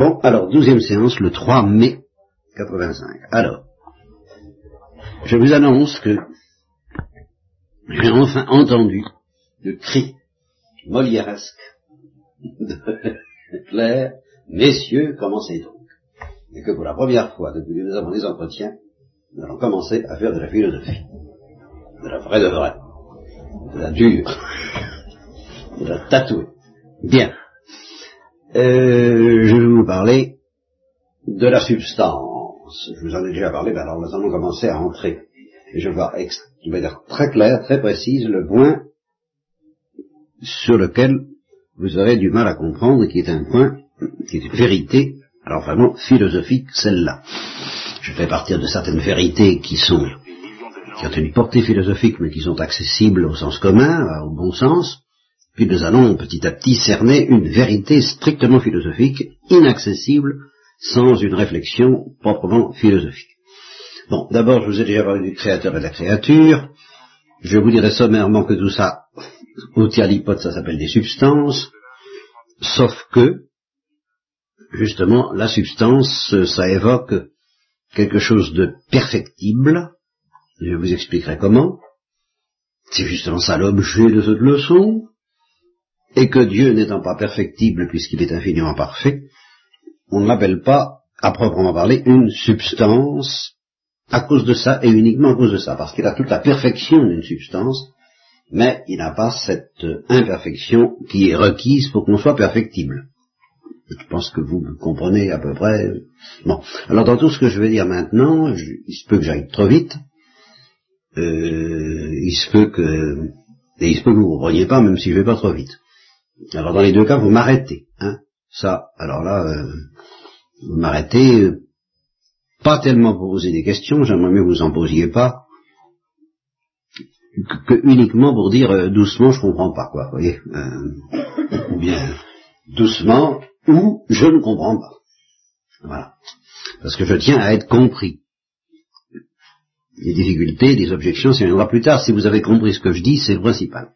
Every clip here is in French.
Bon, alors, douzième séance, le 3 mai 85. Alors, je vous annonce que j'ai enfin entendu le cri molièresque de Claire, messieurs, commencez donc. Et que pour la première fois depuis que nous avons des entretiens, nous allons commencer à faire de la philosophie. De la vraie de vraie. De la dure. De la tatouée. Bien. Euh, je vais vous parler de la substance. Je vous en ai déjà parlé, mais alors nous allons commencer à entrer. Et je vais, je vais dire très clair, très précise, le point sur lequel vous aurez du mal à comprendre, qui est un point, qui est une vérité, alors vraiment philosophique, celle-là. Je vais partir de certaines vérités qui sont, qui ont une portée philosophique, mais qui sont accessibles au sens commun, au bon sens, puis nous allons petit à petit cerner une vérité strictement philosophique, inaccessible sans une réflexion proprement philosophique. Bon, d'abord, je vous ai déjà parlé du créateur et de la créature. Je vous dirai sommairement que tout ça, au tiers ça s'appelle des substances, sauf que, justement, la substance, ça évoque quelque chose de perfectible. Je vous expliquerai comment. C'est justement ça l'objet de cette leçon et que Dieu n'étant pas perfectible puisqu'il est infiniment parfait, on ne l'appelle pas, à proprement parler, une substance à cause de ça et uniquement à cause de ça, parce qu'il a toute la perfection d'une substance, mais il n'a pas cette imperfection qui est requise pour qu'on soit perfectible. Je pense que vous comprenez à peu près. Bon, alors dans tout ce que je vais dire maintenant, il se peut que j'aille trop vite, euh, il se peut que, et il se peut que vous ne compreniez pas, même si je vais pas trop vite. Alors dans les deux cas, vous m'arrêtez. Hein Ça, alors là, euh, vous m'arrêtez, euh, pas tellement pour poser des questions, j'aimerais mieux que vous en posiez pas, que, uniquement pour dire euh, doucement, je comprends pas, quoi, vous voyez Ou bien doucement, ou je ne comprends pas. Voilà. Parce que je tiens à être compris. Les difficultés, les objections, ça viendra plus tard. Si vous avez compris ce que je dis, c'est le principal.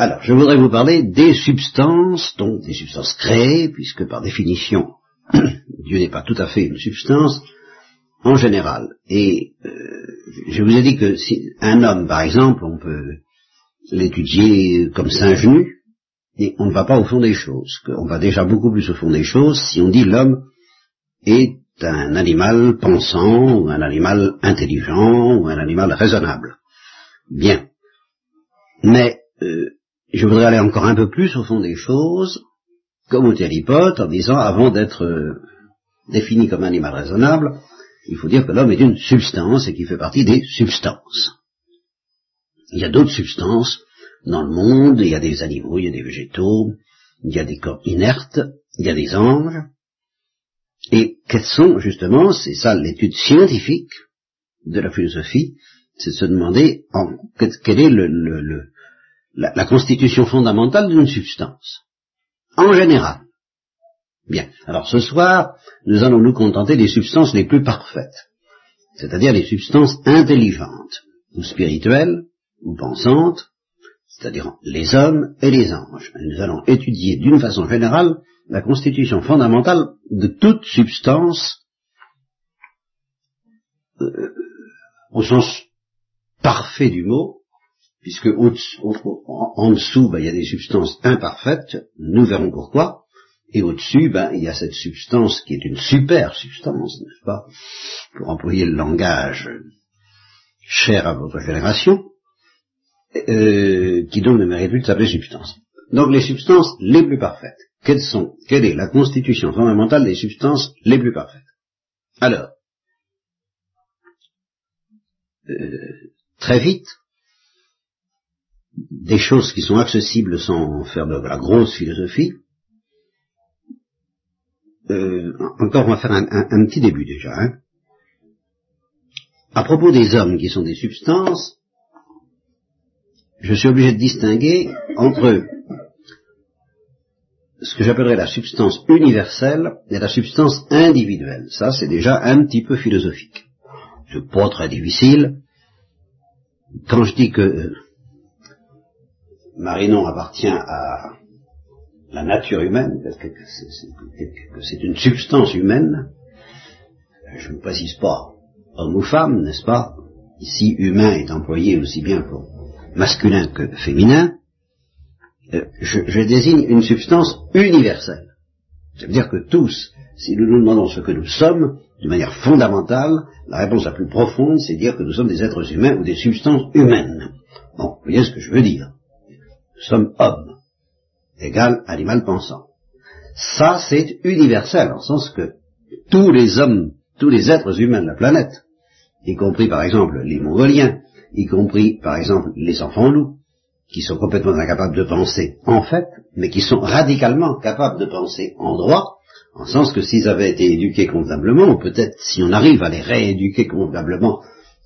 Alors, je voudrais vous parler des substances, donc des substances créées, puisque par définition, Dieu n'est pas tout à fait une substance, en général. Et euh, je vous ai dit que si un homme, par exemple, on peut l'étudier comme singe nu, et on ne va pas au fond des choses. On va déjà beaucoup plus au fond des choses si on dit l'homme est un animal pensant, ou un animal intelligent, ou un animal raisonnable. Bien. Mais je voudrais aller encore un peu plus au fond des choses, comme au Thélipote, en disant, avant d'être euh, défini comme animal raisonnable, il faut dire que l'homme est une substance et qu'il fait partie des substances. Il y a d'autres substances dans le monde, il y a des animaux, il y a des végétaux, il y a des corps inertes, il y a des anges. Et quels sont justement, c'est ça l'étude scientifique de la philosophie, c'est de se demander en, quel est le, le la, constitution fondamentale d'une substance. En général. Bien. Alors ce soir, nous allons nous contenter des substances les plus parfaites, c'est-à-dire les substances intelligentes, ou spirituelles, ou pensantes, c'est-à-dire les hommes et les anges. nous allons étudier d'une façon générale la constitution fondamentale de toute substance euh, au sens parfait du mot, puisque en, dessous, ben, il y a des substances imparfaites, nous verrons pourquoi, et au-dessus, ben, il y a cette substance qui est une super substance, n'est-ce pas, pour employer le langage cher à votre génération, euh, qui donc ne mérite plus de s'appeler substance. Donc les substances les plus parfaites, quelles sont Quelle est la constitution fondamentale des substances les plus parfaites? Alors, euh, très vite, des choses qui sont accessibles sans faire de la grosse philosophie. Euh, encore, on va faire un, petit début déjà. Hein. À propos des hommes qui sont des substances, je suis obligé de distinguer entre ce que j'appellerais la substance universelle et la substance individuelle. Ça, c'est déjà un petit peu philosophique. C'est pas très difficile. Quand je dis que Marinon appartient à la nature humaine, que c'est une substance humaine, je ne précise pas homme ou femme, n'est-ce pas? Ici, humain est employé aussi bien pour masculin que féminin. Euh, je, je, désigne une substance universelle. Ça veut dire que tous, si nous nous demandons ce que nous sommes, de manière fondamentale, la réponse la plus profonde, c'est dire que nous sommes des êtres humains ou des substances humaines. Bon, vous voyez ce que je veux dire. Sommes hommes, égal animal pensant. Ça, c'est universel, en sens que tous les hommes tous les êtres humains de la planète, y compris par exemple les Mongoliens, y compris par exemple les enfants loups, qui sont complètement incapables de penser en fait, mais qui sont radicalement capables de penser en droit, en sens que s'ils avaient été éduqués convenablement, ou peut-être si on arrive à les rééduquer convenablement,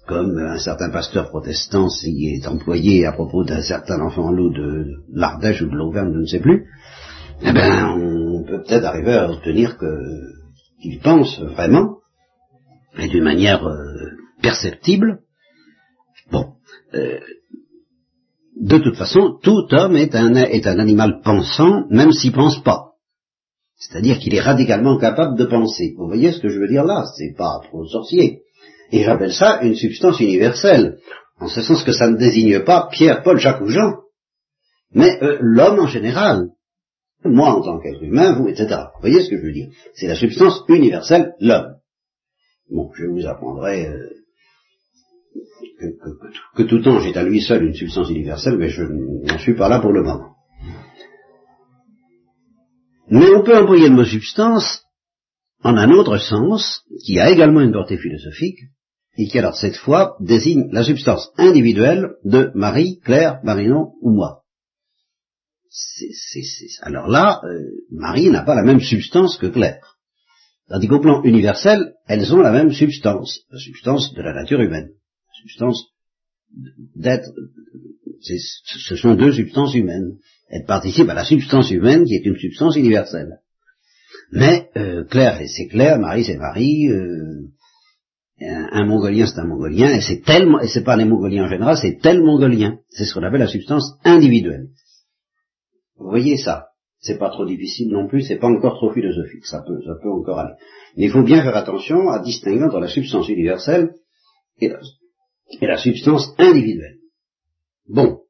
comme un certain pasteur protestant s'y est employé à propos d'un certain enfant loup de l'Ardèche ou de l'Auvergne, je ne sais plus, eh bien, on peut peut-être arriver à obtenir qu'ils pensent vraiment, et d'une manière euh, perceptible. Bon, euh, de toute façon, tout homme est un, est un animal pensant, même s'il pense pas. C'est-à-dire qu'il est radicalement capable de penser. Vous voyez ce que je veux dire là? C'est pas trop sorcier. Et j'appelle ça une substance universelle, en ce sens que ça ne désigne pas Pierre, Paul, Jacques ou Jean, mais euh, l'homme en général. Moi en tant qu'être humain, vous, etc. Vous voyez ce que je veux dire? C'est la substance universelle, l'homme. Bon, je vous apprendrai euh, que, tout ange est à lui seul une substance universelle, mais je n'en suis pas là pour le moment. Mais on peut employer le mot substance en un autre sens, qui a également une portée philosophique, et qui alors cette fois désigne la substance individuelle de Marie, Claire, Marinon ou moi. alors là, euh, Marie n'a pas la même substance que Claire. Tandis qu'au plan universel, elles ont la même substance, la substance de la nature humaine, la substance d'être. Ce sont deux substances humaines. Elles participent à la substance humaine qui est une substance universelle. Mais euh, Claire, c'est Claire, Marie, c'est Marie, euh, un, Mongolien, c'est un Mongolien, et c'est tellement, et c'est pas les Mongoliens en général, c'est tel Mongolien. C'est ce qu'on appelle la substance individuelle. Vous voyez ça c'est pas trop difficile non plus, c'est pas encore trop philosophique, ça peut, ça peut encore aller. Mais il faut bien faire attention à distinguer entre la substance universelle et la, substance individuelle. Bon.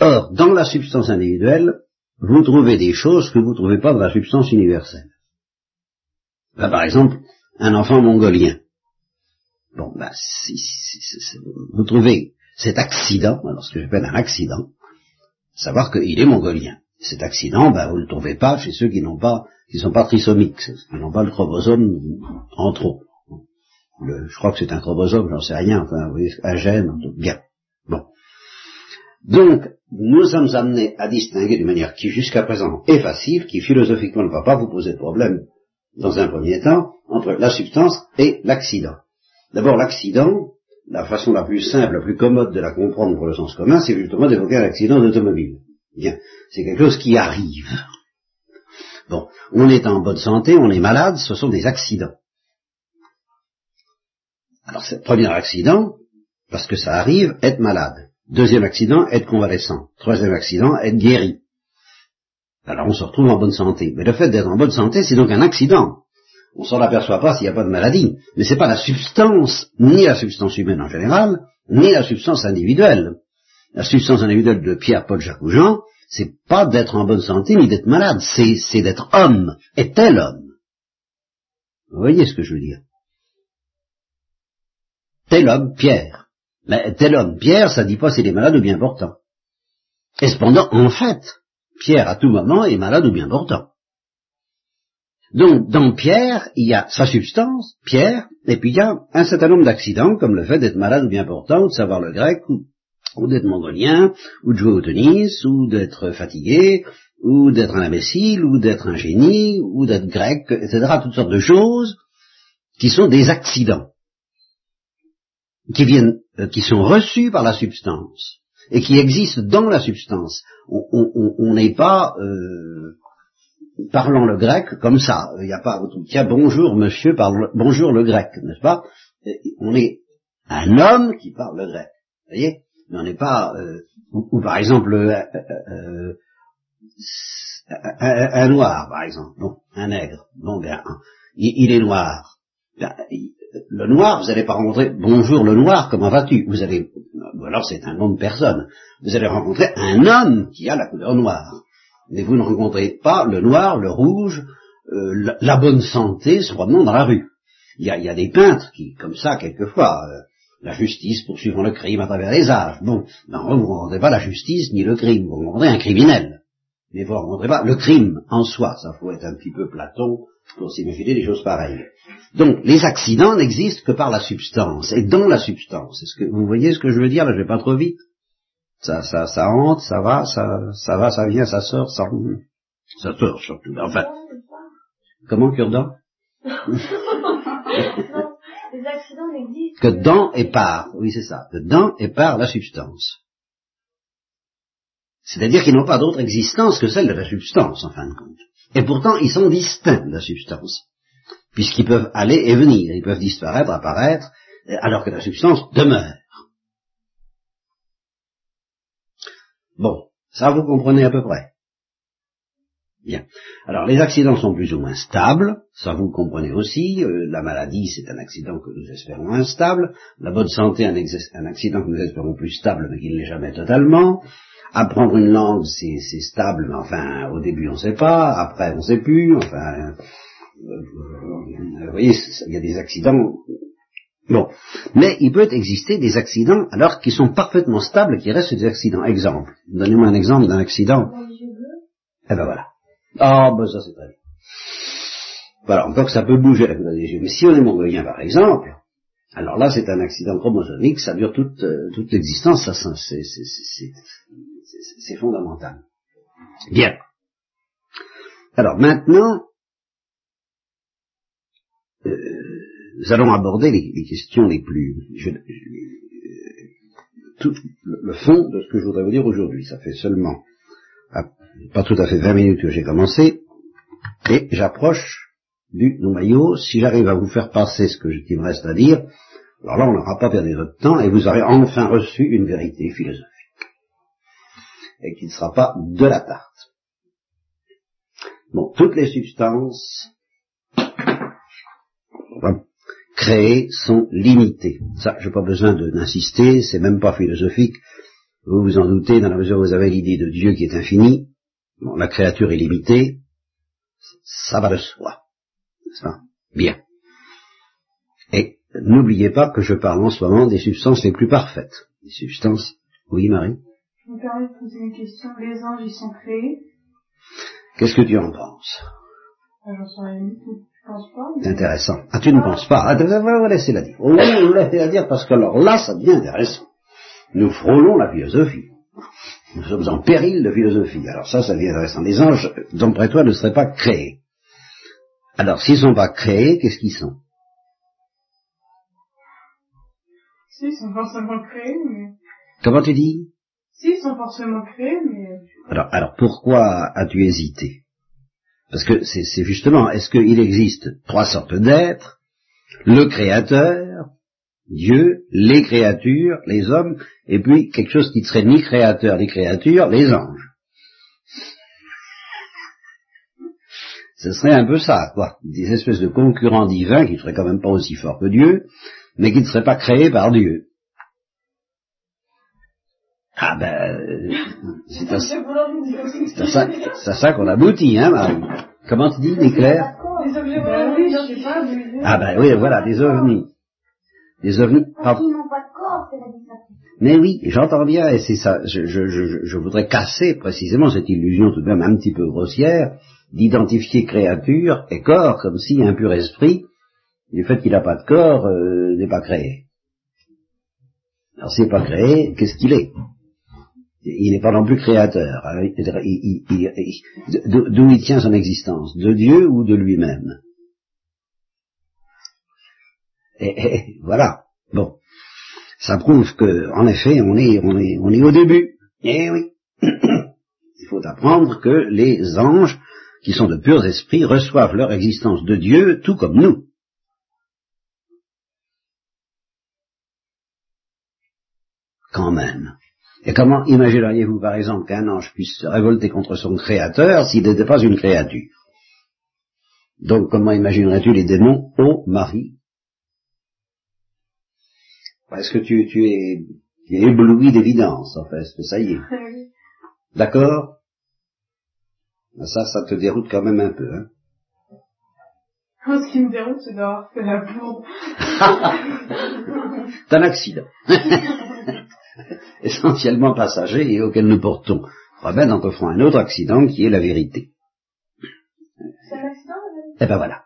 Or, dans la substance individuelle, vous trouvez des choses que vous ne trouvez pas dans la substance universelle. Là, par exemple, un enfant mongolien. Bon, ben, si, vous trouvez cet accident, alors ce que j'appelle un accident, savoir qu'il est mongolien. Cet accident, ben, vous ne le trouvez pas chez ceux qui n'ont pas, qui sont pas trisomiques, qui n'ont pas le chromosome en trop. je crois que c'est un chromosome, j'en sais rien, enfin, vous voyez, un gène, bien. Donc, nous sommes amenés à distinguer d'une manière qui jusqu'à présent est facile, qui philosophiquement ne va pas vous poser de problème dans un premier temps, entre la substance et l'accident. D'abord, l'accident, la façon la plus simple, la plus commode de la comprendre pour le sens commun, c'est justement d'évoquer un accident d'automobile. Bien, c'est quelque chose qui arrive. Bon, on est en bonne santé, on est malade, ce sont des accidents. Alors, c'est premier accident, parce que ça arrive, être malade. Deuxième accident, être convalescent. Troisième accident, être guéri. Alors on se retrouve en bonne santé. Mais le fait d'être en bonne santé, c'est donc un accident on s'en aperçoit pas s'il n'y a pas de maladie. Mais c'est pas la substance, ni la substance humaine en général, ni la substance individuelle. La substance individuelle de Pierre, Paul, Jacques ou Jean, c'est pas d'être en bonne santé ni d'être malade, c'est d'être homme, et tel homme? Vous voyez ce que je veux dire Tel homme, Pierre. Mais tel homme, Pierre, ça dit pas s'il est malade ou bien portant. Et cependant, en fait, Pierre à tout moment est malade ou bien portant. Donc, dans Pierre, il y a sa substance, Pierre, et puis il y a un certain nombre d'accidents, comme le fait d'être malade ou bien portant, ou de savoir le grec, ou, d'être mongolien, ou de jouer au tennis, ou d'être fatigué, ou d'être un imbécile, ou d'être un génie, ou d'être grec, etc. Toutes sortes de choses qui sont des accidents, qui viennent, qui sont reçus par la substance, et qui existent dans la substance. On n'est pas... Euh, parlons le grec comme ça. Il n'y a pas, tiens, bonjour monsieur, bonjour le grec, n'est-ce pas? On est un homme qui parle le grec. Vous voyez? Mais on n'est pas... Euh, ou, par exemple, euh, euh, un, noir, par exemple, bon, un nègre, bon, bien, il, est noir. Le noir, vous n'allez pas rencontrer bonjour le noir, comment vas-tu? Vous allez, ou alors c'est un nom de personne. Vous allez rencontrer un homme qui a la couleur noire, mais vous ne rencontrez pas le noir, le rouge, la, bonne santé se promenant dans la rue. Il y a, il y a des peintres qui, comme ça, quelquefois, la justice poursuivant le crime à travers les âges. Bon, non, vous ne rencontrez pas la justice ni le crime, vous rencontrez un criminel. Mais vous ne rencontrez pas le crime en soi. Ça faut être un petit peu Platon pour s'imaginer des choses pareilles. Donc, les accidents n'existent que par la substance, et dans la substance. Est-ce que vous voyez ce que je veux dire Là, je vais pas trop vite? Ça, ça, ça entre, ça va, ça, ça va, ça vient, ça sort, ça, ça sort surtout. Enfin, comment cure-dent Les accidents n'existent que dans et par, oui c'est ça, que dans et par la substance. C'est-à-dire qu'ils n'ont pas d'autre existence que celle de la substance, en fin de compte. Et pourtant, ils sont distincts de la substance, puisqu'ils peuvent aller et venir, ils peuvent disparaître, apparaître, alors que la substance demeure. Bon, ça vous comprenez à peu près. Bien. Alors les accidents sont plus ou moins stables, ça vous comprenez aussi. Euh, la maladie, c'est un accident que nous espérons instable. La bonne santé, un, un accident que nous espérons plus stable, mais qui ne l'est jamais totalement. Apprendre une langue, c'est stable, mais enfin, au début on ne sait pas, après on ne sait plus, enfin, euh, vous voyez, il y a des accidents. Bon, mais il peut exister des accidents alors qui sont parfaitement stables, qui restent des accidents. Exemple, donnez-moi un exemple d'un accident. Eh ben voilà. Ah, ben ça c'est très bien. Voilà, encore ça peut bouger la couleur des yeux. Mais si on est mongolien par exemple, alors là c'est un accident chromosomique, ça dure toute, euh, toute l'existence, ça c'est fondamental. Bien. Alors maintenant, euh, nous allons aborder les, questions les plus... Euh, tout le fond de ce que je voudrais vous dire aujourd'hui. Ça fait seulement pas tout à fait 20 minutes que j'ai commencé, et j'approche du noyau. Si j'arrive à vous faire passer ce que qui me reste à dire, alors là on n'aura pas perdu votre temps et vous aurez enfin reçu une vérité philosophique. Et qui ne sera pas de la tarte. Bon, toutes les substances créées sont limitées. Ça, je n'ai pas besoin d'insister, c'est même pas philosophique. Vous vous en doutez, dans la mesure où vous avez l'idée de Dieu qui est infini, bon, la créature est limitée, ça va de soi. Ça Bien. Et n'oubliez pas que je parle en ce moment des substances les plus parfaites. Des substances. Oui, Marie? Je me permets de poser une question. Les anges, ils sont créés? Qu'est-ce que tu en penses? Ah, J'en sais rien du tout. Pas? Mais... Intéressant. Ah, tu ne penses pas Ah, on va laisser la dire. On va laisser la dire parce que alors là, ça devient intéressant nous frôlons la philosophie. Nous sommes en péril de philosophie. Alors ça, ça devient intéressant. Les anges, d'après toi, ne seraient pas créés. Alors, s'ils ne sont pas créés, qu'est-ce qu'ils sont? Si, ils sont forcément créés, mais... Comment tu dis? Si, ils sont forcément créés, mais... Alors, alors pourquoi as-tu hésité? Parce que c'est justement, est-ce qu'il existe trois sortes d'êtres? Le Créateur, Dieu, les créatures, les hommes, et puis quelque chose qui ne serait ni créateur ni créature, les anges. Ce serait un peu ça, quoi. Des espèces de concurrents divins qui ne seraient quand même pas aussi forts que Dieu, mais qui ne seraient pas créés par Dieu. Ah ben, c'est à, ça, à ça qu'on aboutit, hein, Marie. Comment tu dis, Néclair Ah ben oui, voilà, des ovnis. Les ovnis. Mais oui, j'entends bien, et c'est ça. Je, je, je, je, voudrais casser précisément cette illusion tout de même un petit peu grossière d'identifier créature et corps comme si un pur esprit, du fait qu'il n'a pas de corps, euh, n'est pas créé. Alors s'il n'est pas créé, qu'est-ce qu'il est? Il n'est pas non plus créateur. D'où il tient son existence? De Dieu ou de lui-même? Et, voilà. Bon. Ça prouve que, en effet, on est, on est, on est au début. Eh oui. Il faut apprendre que les anges, qui sont de purs esprits, reçoivent leur existence de Dieu tout comme nous. quand même. Et comment imagineriez-vous, par exemple, qu'un ange puisse se révolter contre son créateur s'il n'était pas une créature? Donc, comment imaginerais-tu les démons Ô Marie? Est-ce que tu, tu, es, tu es ébloui d'évidence, en fait, que ça y est D'accord? Ça, ça te déroute quand même un peu, hein ce qui me déroute, c'est d'avoir fait la bourde. c'est un accident. Essentiellement passager et auquel nous portons remède en offrant un autre accident qui est la vérité. C'est un accident, Eh ben voilà.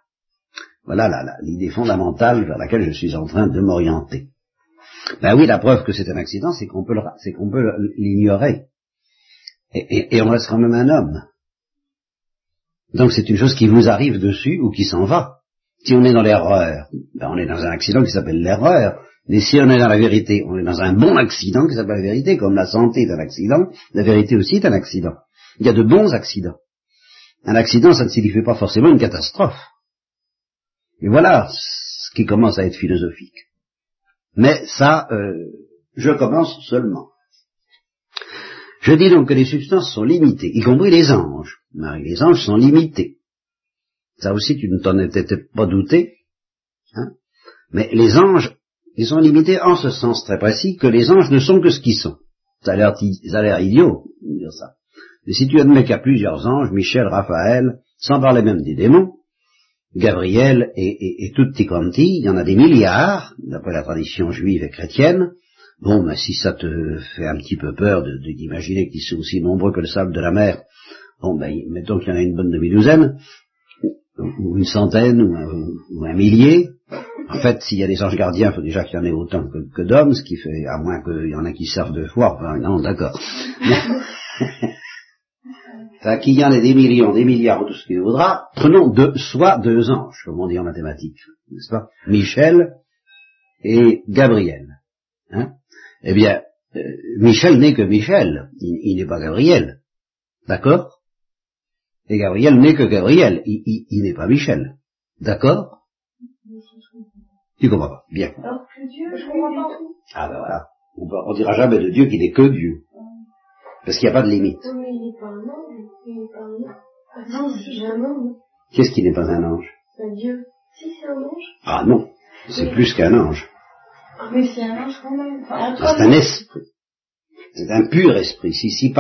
Voilà l'idée fondamentale vers laquelle je suis en train de m'orienter. Ben oui, la preuve que c'est un accident, c'est qu'on peut l'ignorer. Et, on reste quand même un homme. Donc c'est une chose qui vous arrive dessus ou qui s'en va. Si on est dans l'erreur, ben on est dans un accident qui s'appelle l'erreur. Mais si on est dans la vérité, on est dans un bon accident qui s'appelle la vérité, comme la santé est un accident, la vérité aussi est un accident. Il y a de bons accidents. Un accident, ça ne signifie pas forcément une catastrophe. Et voilà ce qui commence à être philosophique. Mais ça, euh, je commence seulement. Je dis donc que les substances sont limitées, y compris les anges. Marie, les anges sont limités. Ça aussi, tu ne t'en étais pas douté. Hein Mais les anges, ils sont limités en ce sens très précis que les anges ne sont que ce qu'ils sont. Ça a l'air idiot de dire ça. Mais si tu admets qu'il y a plusieurs anges, Michel, Raphaël, sans parler même des démons, Gabriel et, et, et tutti il y en a des milliards, d'après la tradition juive et chrétienne. Bon, mais si ça te fait un petit peu peur d'imaginer qu'ils sont aussi nombreux que le sable de la mer, bon, ben, mettons qu'il y en a une bonne demi-douzaine, ou une centaine, ou un, millier. En fait, s'il y a des anges gardiens, il faut déjà qu'il y en ait autant que, d'hommes, ce qui fait, à moins qu'il y en a qui servent de foi, enfin, non, d'accord. Enfin, qu'il y en ait des millions, des milliards, ou tout ce qu'il voudra, prenons deux, soit deux anges, comme on dit en mathématiques, n'est-ce pas? Michel et Gabriel. Hein? Eh bien, euh, Michel n'est que Michel, il n'est pas Gabriel. D'accord? Et Gabriel n'est que Gabriel, il, n'est pas Michel. D'accord? Tu comprends pas? Bien. Alors que Dieu, je comprends pas. Ah ben voilà. On, ne dira jamais de Dieu qu'il n'est que Dieu. Parce qu'il n'y a pas de limite. mais il n'est pas un ange, il n'est pas un ange. c'est un ange. Qu'est-ce qui n'est pas un ange Un Dieu. Si, c'est un ange. Ah non, c'est plus qu'un ange. Ah, mais c'est un ange quand même. c'est un esprit. C'est un pur esprit. Si, si,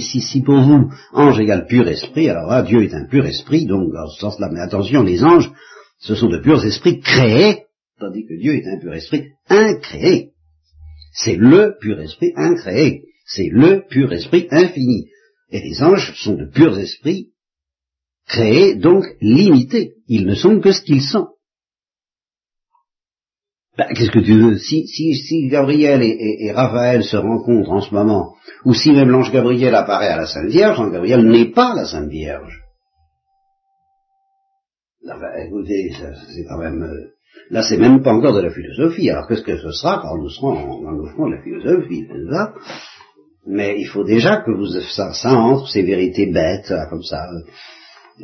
si, si, pour vous, ange égale pur esprit, alors là, Dieu est un pur esprit, donc dans ce sens-là, mais attention, les anges, ce sont de purs esprits créés, tandis que Dieu est un pur esprit incréé. C'est le pur esprit incréé. C'est le pur esprit infini. Et les anges sont de purs esprits créés, donc limités. Ils ne sont que ce qu'ils sont. Ben, qu'est-ce que tu veux? Si, si, si Gabriel et, Raphaël se rencontrent en ce moment, ou si même l'ange Gabriel apparaît à la Sainte Vierge, l'ange Gabriel n'est pas la Sainte Vierge. écoutez, c'est quand même... Euh, là, c'est même pas encore de la philosophie. Alors qu'est-ce que ce sera quand nous serons dans le fond de la philosophie là Mais il faut déjà que vous ça, ça entre, ces vérités bêtes, comme ça.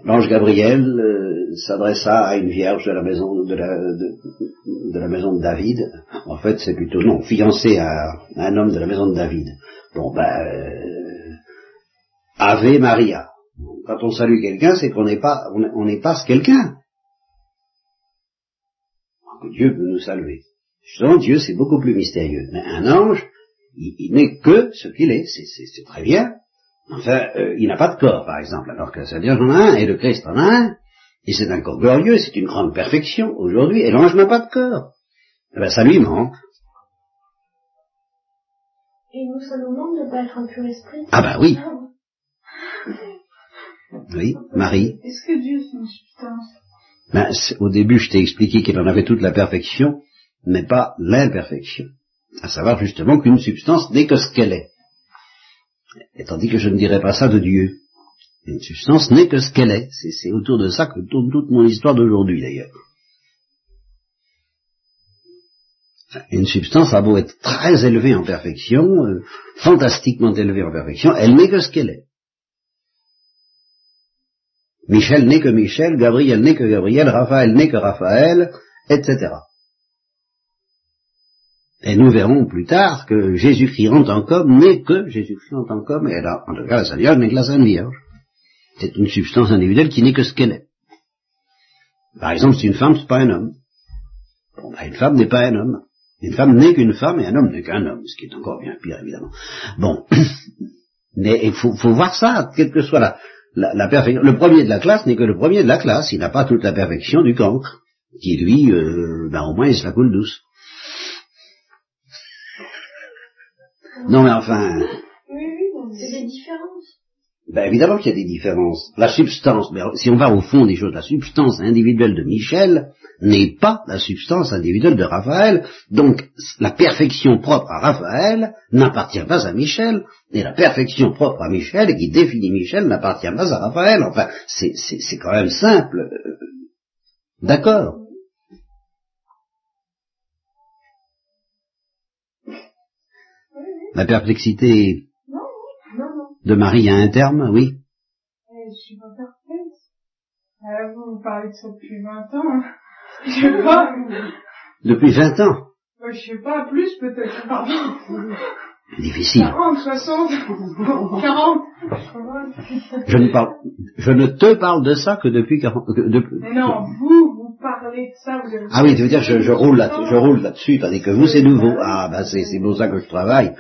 L'ange Gabriel euh, s'adressa à une vierge de la maison de la, maison de David. En fait, c'est plutôt non, fiancé à, un homme de la maison de David. Bon ben, euh, Ave Maria. Quand on salue quelqu'un, c'est qu'on n'est pas, on n'est pas ce quelqu'un. Dieu peut nous saluer. Justement, Dieu, c'est beaucoup plus mystérieux. Mais un ange, il n'est que ce qu'il est. C'est très bien. Enfin, euh, il n'a pas de corps, par exemple, alors que ça Vierge en a un, et le Christ en a un, et c'est un corps glorieux, c'est une grande perfection aujourd'hui, et l'ange n'a pas de corps. Eh ben, ça lui manque. Et nous, ça nous manque de ne pas être un pur esprit Ah ben oui. Oui, Marie. Est-ce que Dieu c'est une substance? Ben, Au début, je t'ai expliqué qu'il en avait toute la perfection, mais pas l'imperfection. À savoir justement qu'une substance n'est que ce qu'elle est. Et tandis que je ne dirais pas ça de Dieu. Une substance n'est que ce qu'elle est. C'est autour de ça que tourne toute mon histoire d'aujourd'hui d'ailleurs. Une substance a beau être très élevée en perfection, euh, fantastiquement élevée en perfection, elle n'est que ce qu'elle est. Michel n'est que Michel, Gabriel n'est que Gabriel, Raphaël n'est que Raphaël, etc. Et nous verrons plus tard que Jésus-Christ en tant qu'homme n'est que Jésus-Christ en tant qu'homme, et là, en tout cas, la Sainte Vierge n'est que la Sainte Vierge. C'est une substance individuelle qui n'est que ce qu'elle est. Par exemple, si une femme, c'est pas un homme. Bon, ben, une femme n'est pas un homme. Une femme n'est qu'une femme et un homme n'est qu'un homme, ce qui est encore bien pire, évidemment. Bon. Mais il faut, voir ça, quelle que soit la perfection. Le premier de la classe n'est que le premier de la classe. Il n'a pas toute la perfection du cancre, qui lui, euh, ben, au moins, il se la coule douce. Non, mais enfin. Oui, oui, c'est des différences. Ben évidemment qu'il y a des différences. La substance, mais si on va au fond des choses, la substance individuelle de Michel n'est pas la substance individuelle de Raphaël. Donc la perfection propre à Raphaël n'appartient pas à Michel, et la perfection propre à Michel, et qui définit Michel, n'appartient pas à Raphaël. Enfin, c'est quand même simple. D'accord? La perplexité Non, non, non. de Marie a un terme, oui. Eh, Je suis pas parfaite. Euh, vous, vous parlez de ça depuis 20 ans. Je sais pas. Depuis 20 ans. Euh, Je sais pas, plus peut-être, pardon. Difficile. 40, 60, 40. Je ne, parle, je ne te parle de ça que depuis 40... que de- Mais non, vous, vous parlez de ça, vous avez... Ah oui, tu veux dire, je, je roule là, là-dessus, tandis que vous, c'est nouveau. Ah, ben c'est pour ça que je travaille,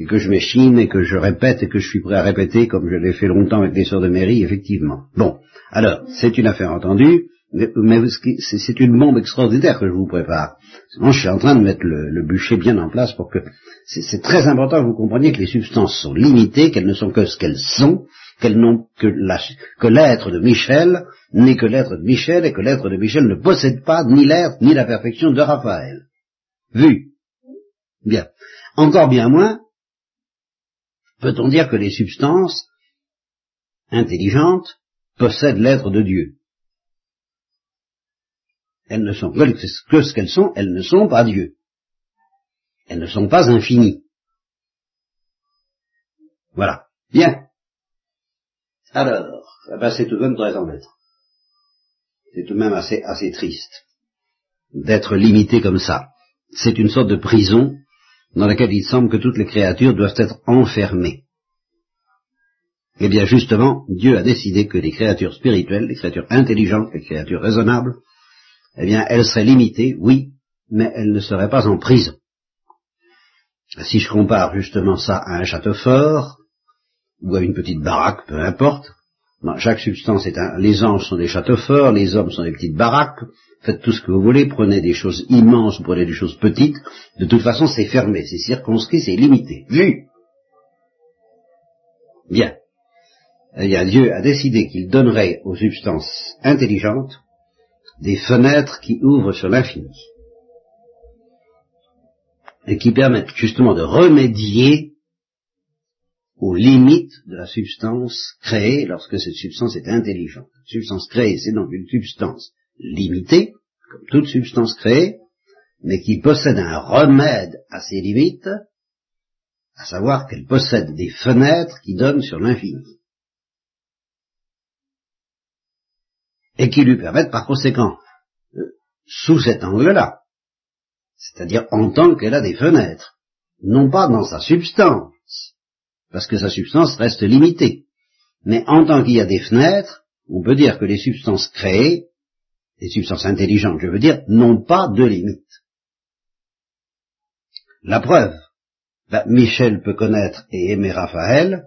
et que je m'échine, et que je répète, et que je suis prêt à répéter, comme je l'ai fait longtemps avec les sœurs de mairie, effectivement. Bon, alors, c'est une affaire entendue, mais, c'est, une bombe extraordinaire que je vous prépare. Moi, je suis en train de mettre le, le bûcher bien en place pour que... C'est, très important que vous compreniez que les substances sont limitées, qu'elles ne sont que ce qu'elles sont, qu'elles n'ont que l'être de Michel n'est que l'être de Michel, et que l'être de Michel ne possède pas ni l'être ni la perfection de Raphaël. Vu Bien. Encore bien moins, peut-on dire que les substances intelligentes possèdent l'être de Dieu? Elles ne sont que, ce qu'elles sont, elles ne sont pas Dieu. Elles ne sont pas infinies. Voilà. Bien. Alors, eh ben, c'est tout de même très embêtant. C'est tout de même assez, assez triste d'être limité comme ça. C'est une sorte de prison dans laquelle il semble que toutes les créatures doivent être enfermées. Eh bien justement, Dieu a décidé que les créatures spirituelles, les créatures intelligentes, les créatures raisonnables, eh bien elles seraient limitées, oui, mais elles ne seraient pas en prison. Si je compare justement ça à un château fort, ou à une petite baraque, peu importe, non, chaque substance est un... Les anges sont des châteaux forts, les hommes sont des petites baraques, faites tout ce que vous voulez, prenez des choses immenses, prenez des choses petites, de toute façon c'est fermé, c'est circonscrit, c'est limité. Vu Bien. Eh bien, Dieu a décidé qu'il donnerait aux substances intelligentes des fenêtres qui ouvrent sur l'infini et qui permettent justement de remédier aux limites de la substance créée lorsque cette substance est intelligente. La substance créée, c'est donc une substance limitée, comme toute substance créée, mais qui possède un remède à ses limites, à savoir qu'elle possède des fenêtres qui donnent sur l'infini. Et qui lui permettent par conséquent, euh, sous cet angle-là, c'est-à-dire en tant qu'elle a des fenêtres, non pas dans sa substance, parce que sa substance reste limitée, mais en tant qu'il y a des fenêtres, on peut dire que les substances créées, les substances intelligentes, je veux dire, n'ont pas de limite. La preuve, ben, Michel peut connaître et aimer Raphaël,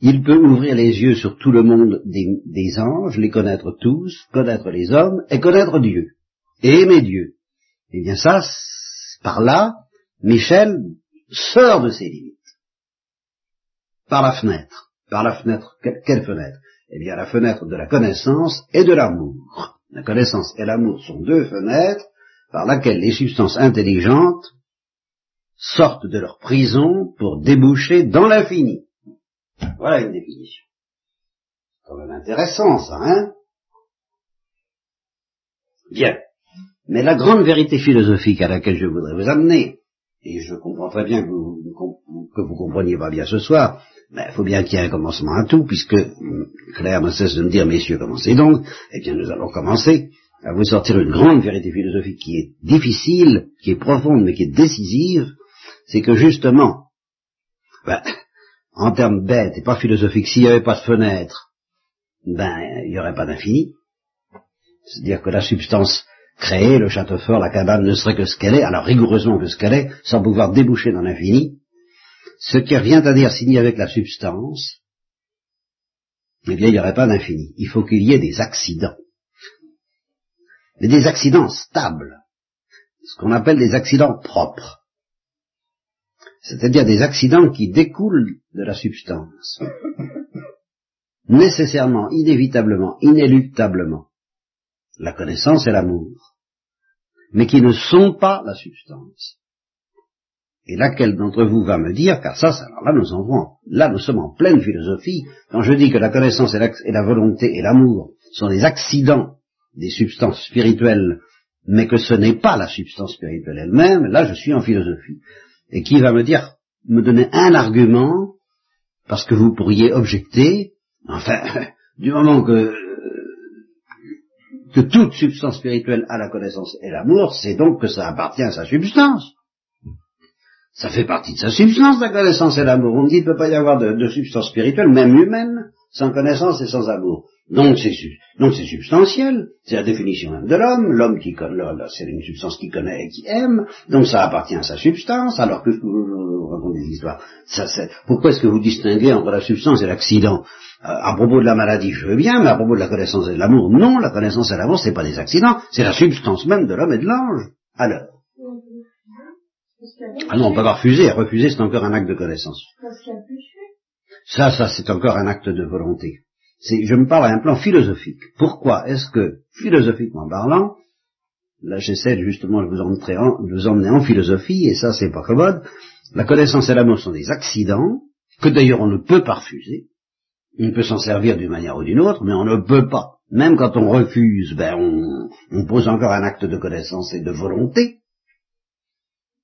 il peut ouvrir les yeux sur tout le monde des, des anges, les connaître tous, connaître les hommes et connaître Dieu, et aimer Dieu. Eh bien ça, par là, Michel sort de ses limites. Par la fenêtre. Par la fenêtre. Quelle fenêtre? Eh bien la fenêtre de la connaissance et de l'amour. La connaissance et l'amour sont deux fenêtres par lesquelles les substances intelligentes sortent de leur prison pour déboucher dans l'infini. Voilà une définition. C'est quand même intéressant ça, hein? Bien. Mais la grande vérité philosophique à laquelle je voudrais vous amener, et je comprends très bien que vous vous compreniez pas bien ce soir, il faut bien qu'il y ait un commencement à tout, puisque hum, Claire ne cesse de me dire, messieurs, commencez donc, eh bien nous allons commencer. à vous sortir une grande vérité philosophique qui est difficile, qui est profonde, mais qui est décisive, c'est que justement, ben, en termes bêtes et pas philosophiques, s'il n'y avait pas de fenêtre, ben, il n'y aurait pas d'infini. C'est-à-dire que la substance créée, le château fort, la cabane, ne serait que ce qu'elle est, alors rigoureusement que ce qu'elle est, sans pouvoir déboucher dans l'infini. Ce qui revient à dire avait que la substance, eh bien, il n'y aurait pas d'infini. Il faut qu'il y ait des accidents. Mais des accidents stables. Ce qu'on appelle des accidents propres. C'est-à-dire des accidents qui découlent de la substance. Nécessairement, inévitablement, inéluctablement. La connaissance et l'amour. Mais qui ne sont pas la substance. Et laquelle d'entre vous va me dire, car ça, alors là nous en là nous sommes en pleine philosophie, quand je dis que la connaissance et la, et la volonté et l'amour sont des accidents des substances spirituelles, mais que ce n'est pas la substance spirituelle elle-même, là je suis en philosophie. Et qui va me dire, me donner un argument, parce que vous pourriez objecter, enfin, du moment que, que toute substance spirituelle a la connaissance et l'amour, c'est donc que ça appartient à sa substance. Ça fait partie de sa substance, la connaissance et l'amour. On dit qu'il ne peut pas y avoir de, substance spirituelle, même humaine, sans connaissance et sans amour. Donc c'est donc c'est substantiel, c'est la définition même de l'homme. L'homme qui connaît, c'est une substance qui connaît et qui aime, donc ça appartient à sa substance. Alors que vous racontez des histoires, ça, pourquoi est-ce que vous distinguez entre la substance et l'accident? Euh, À propos de la maladie, je veux bien, mais à propos de la connaissance et de l'amour, non. La connaissance et l'amour, c'est pas des accidents, c'est la substance même de l'homme et de l'ange. Alors. Ah non, pas refuser. Refuser, c'est encore un acte de connaissance. Ça, ça, c'est encore un acte de volonté. Je me parle à un plan philosophique. Pourquoi est-ce que, philosophiquement parlant, là j'essaie justement de vous, de vous emmener en philosophie, et ça c'est pas commode, la connaissance et l'amour sont des accidents, que d'ailleurs on ne peut pas refuser, on peut s'en servir d'une manière ou d'une autre, mais on ne peut pas. Même quand on refuse, ben on, on pose encore un acte de connaissance et de volonté.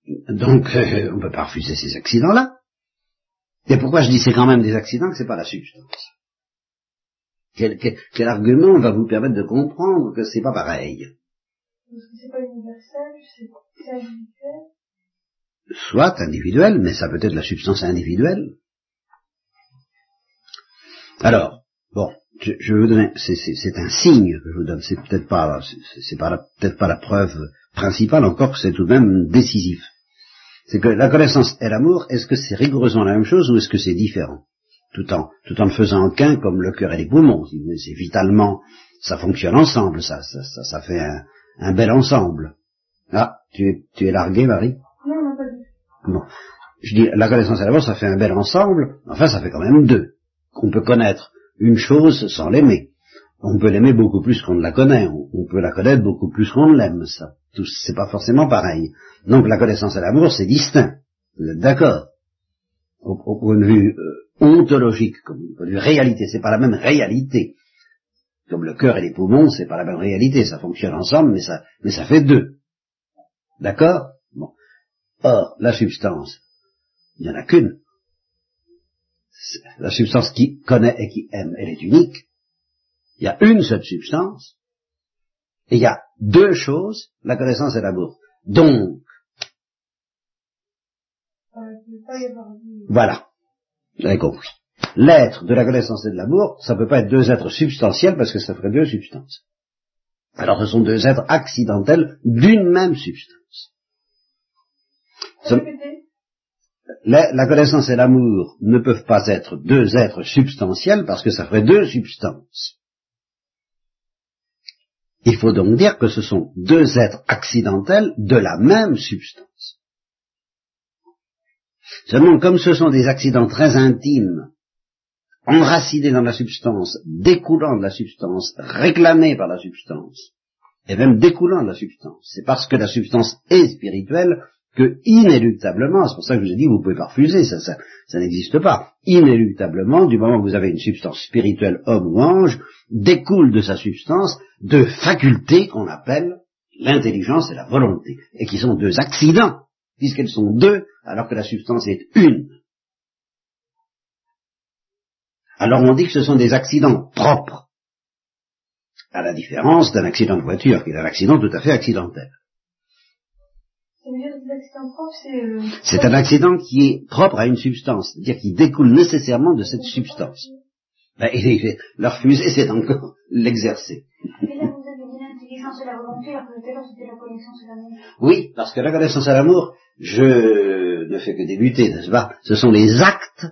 Donc, euh, on ne peut pas refuser ces accidents-là. Et pourquoi je dis c'est quand même des accidents que c'est pas la substance? Quel, quel, argument va vous permettre de comprendre que c'est pas pareil? Parce que c'est pas universel, c'est individuel. Soit individuel, mais ça peut être la substance individuelle. Alors, bon, je, je vais vous donner, c'est un signe que je vous donne, c'est peut-être pas, c'est peut-être pas la preuve principale, encore que c'est tout de même décisif. C'est que la connaissance et l'amour, est-ce que c'est rigoureusement la même chose ou est-ce que c'est différent? Tout en, tout en le faisant qu'un comme le cœur et les poumons. C'est vitalement, ça fonctionne ensemble, ça, ça, ça, ça fait un, un, bel ensemble. Ah, tu es, tu es largué, Marie? Non, non, pas du tout. Bon. Je dis, la connaissance et l'amour, ça fait un bel ensemble, enfin, ça fait quand même deux. Qu'on peut connaître une chose sans l'aimer. On peut l'aimer beaucoup plus qu'on ne la connaît, on, peut la connaître beaucoup plus qu'on ne l'aime, ça. C'est pas forcément pareil. Donc la connaissance et l'amour, c'est distinct. Vous êtes d'accord? Au, point de vue euh, ontologique, comme au point de vue réalité, c'est pas la même réalité. Comme le cœur et les poumons, c'est pas la même réalité, ça fonctionne ensemble, mais ça, mais ça fait deux. D'accord? Bon. Or, la substance, il n'y en a qu'une. La substance qui connaît et qui aime, elle est unique. Il y a une seule substance, et il y a deux choses, la connaissance et l'amour. Donc, voilà, vous avez compris. L'être de la connaissance et de l'amour, ça ne peut pas être deux êtres substantiels parce que ça ferait deux substances. Alors ce sont deux êtres accidentels d'une même substance. La, la, connaissance et l'amour ne peuvent pas être deux êtres substantiels parce que ça ferait deux substances. Il faut donc dire que ce sont deux êtres accidentels de la même substance. Seulement, comme ce sont des accidents très intimes, enracinés dans la substance, découlant de la substance, réclamés par la substance, et même découlant de la substance, c'est parce que la substance est spirituelle que inéluctablement, c'est pour ça que je vous ai dit, vous ne pouvez pas refuser, ça, ça, ça n'existe pas, inéluctablement, du moment que vous avez une substance spirituelle, homme ou ange, découle de sa substance de facultés qu'on appelle l'intelligence et la volonté, et qui sont deux accidents, puisqu'elles sont deux, alors que la substance est une. Alors on dit que ce sont des accidents propres. À la différence d'un accident de voiture, qui est un accident tout à fait accidentel. Euh, c'est un accident qui est propre à une substance, c'est-à-dire qui découle nécessairement de cette substance. Ben, et, fusée, c'est encore l'exercer. Oui, parce que la connaissance à l'amour, je ne fais que débuter, n'est-ce pas? Ce sont les actes,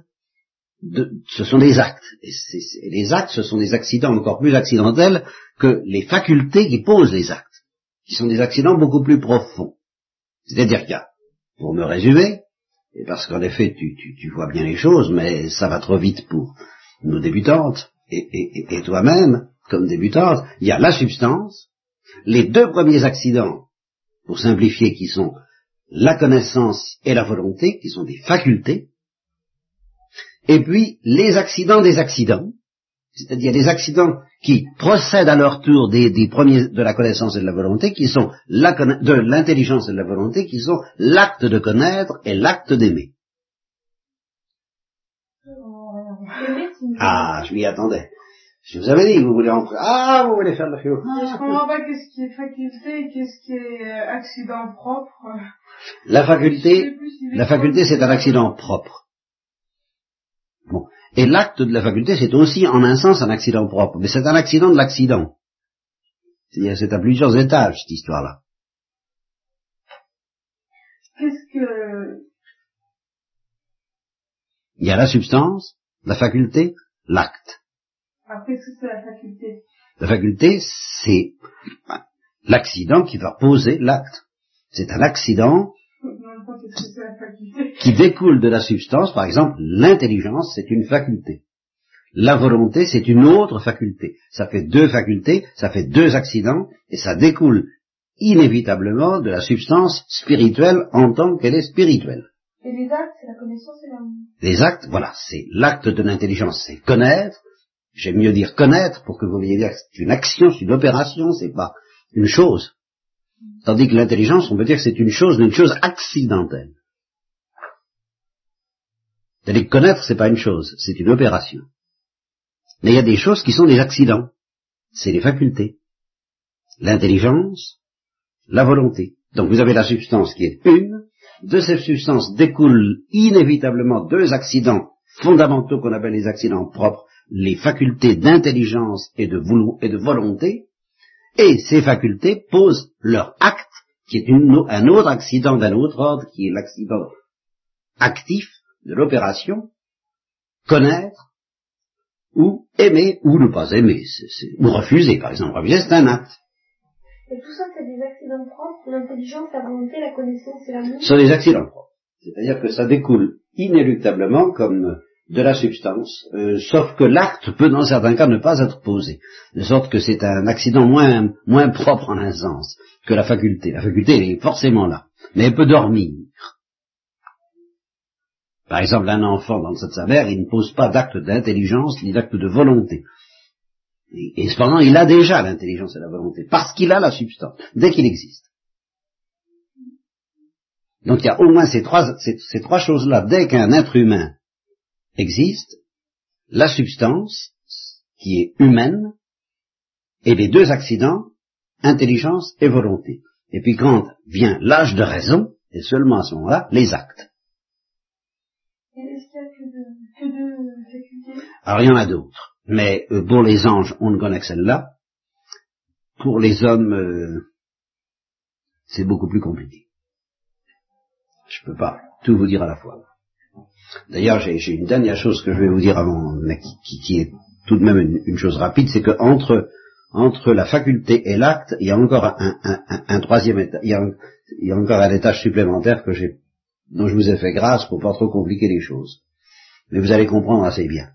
de, ce sont des actes. Et, et les actes, ce sont des accidents encore plus accidentels que les facultés qui posent les actes, qui sont des accidents beaucoup plus profonds. C'est-à-dire qu'il y a, pour me résumer, et parce qu'en effet tu, vois bien les choses, mais ça va trop vite pour nos débutantes, et, et toi-même, comme débutante, il y a la substance, les deux premiers accidents, pour simplifier, qui sont la connaissance et la volonté, qui sont des facultés, et puis les accidents des accidents, c'est-à-dire les accidents qui procèdent à leur tour des, premiers de la connaissance et de la volonté, qui sont de l'intelligence et de la volonté, qui sont l'acte de connaître et l'acte d'aimer. Ah, je m'y attendais. Je vous avais dit, vous voulez entrer. Ah, vous voulez faire de la philo. je comprends pas qu'est-ce qui est faculté et qu'est-ce qui est euh, accident propre. La faculté, la faculté c'est un accident propre. Bon. Et l'acte de la faculté c'est aussi en un sens un accident propre. Mais c'est un accident de l'accident. C'est à plusieurs étages cette histoire-là. Qu'est-ce que... Il y a la substance, la faculté, l'acte. Après, c'est la faculté? La faculté, c'est l'accident qui va poser l'acte. C'est un accident qui découle de la substance. Par exemple, l'intelligence, c'est une faculté. La volonté, c'est une autre faculté. Ça fait deux facultés, ça fait deux accidents, et ça découle inévitablement de la substance spirituelle en tant qu'elle est spirituelle. Et les actes, c'est la connaissance et l'amour. Les actes, voilà, c'est l'acte de l'intelligence, c'est connaître, J'aime mieux dire connaître pour que vous voyez dire que c'est une action, c'est une opération, c'est pas une chose. Tandis que l'intelligence, on peut dire que c'est une chose, une chose accidentelle. Que connaître, c'est pas une chose, c'est une opération. Mais il y a des choses qui sont des accidents. C'est les facultés. L'intelligence, la volonté. Donc vous avez la substance qui est une. De cette substance découlent inévitablement deux accidents fondamentaux qu'on appelle les accidents propres les facultés d'intelligence et de volonté, et ces facultés posent leur acte, qui est un autre accident d'un autre ordre, qui est l'accident actif de l'opération, connaître, ou aimer, ou ne pas aimer, ou refuser, par exemple. Refuser, c'est un acte. Et tout ça, c'est des accidents propres, l'intelligence, la volonté, la connaissance et l'amour Ce sont des accidents propres. C'est-à-dire que ça découle inéluctablement comme de la substance, euh, sauf que l'acte peut dans certains cas ne pas être posé, de sorte que c'est un accident moins, moins propre en un sens que la faculté. La faculté est forcément là, mais elle peut dormir. Par exemple, un enfant dans sa mère, il ne pose pas d'acte d'intelligence ni d'acte de volonté. Et, cependant, il a déjà l'intelligence et la volonté, parce qu'il a la substance, dès qu'il existe. Donc il y a au moins ces trois, ces trois choses-là, dès qu'un être humain existe la substance qui est humaine et les deux accidents, intelligence et volonté. Et puis quand vient l'âge de raison, et seulement à ce moment-là, les actes. Est-ce qu'il y a que deux, facultés? Alors il y en a d'autres, mais euh, pour les anges, on ne connaît que celle-là. Pour les hommes, euh, c'est beaucoup plus compliqué. Je ne peux pas tout vous dire à la fois. D'ailleurs, j'ai une dernière chose que je vais vous dire avant, mais qui, est tout de même une, chose rapide, c'est que entre, entre la faculté et l'acte, il y a encore un, troisième état, il y, a, encore un étage supplémentaire dont je vous ai fait grâce pour pas trop compliquer les choses. Mais vous allez comprendre assez bien.